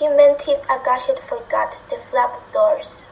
He meant it Agashed forgot the flap doors.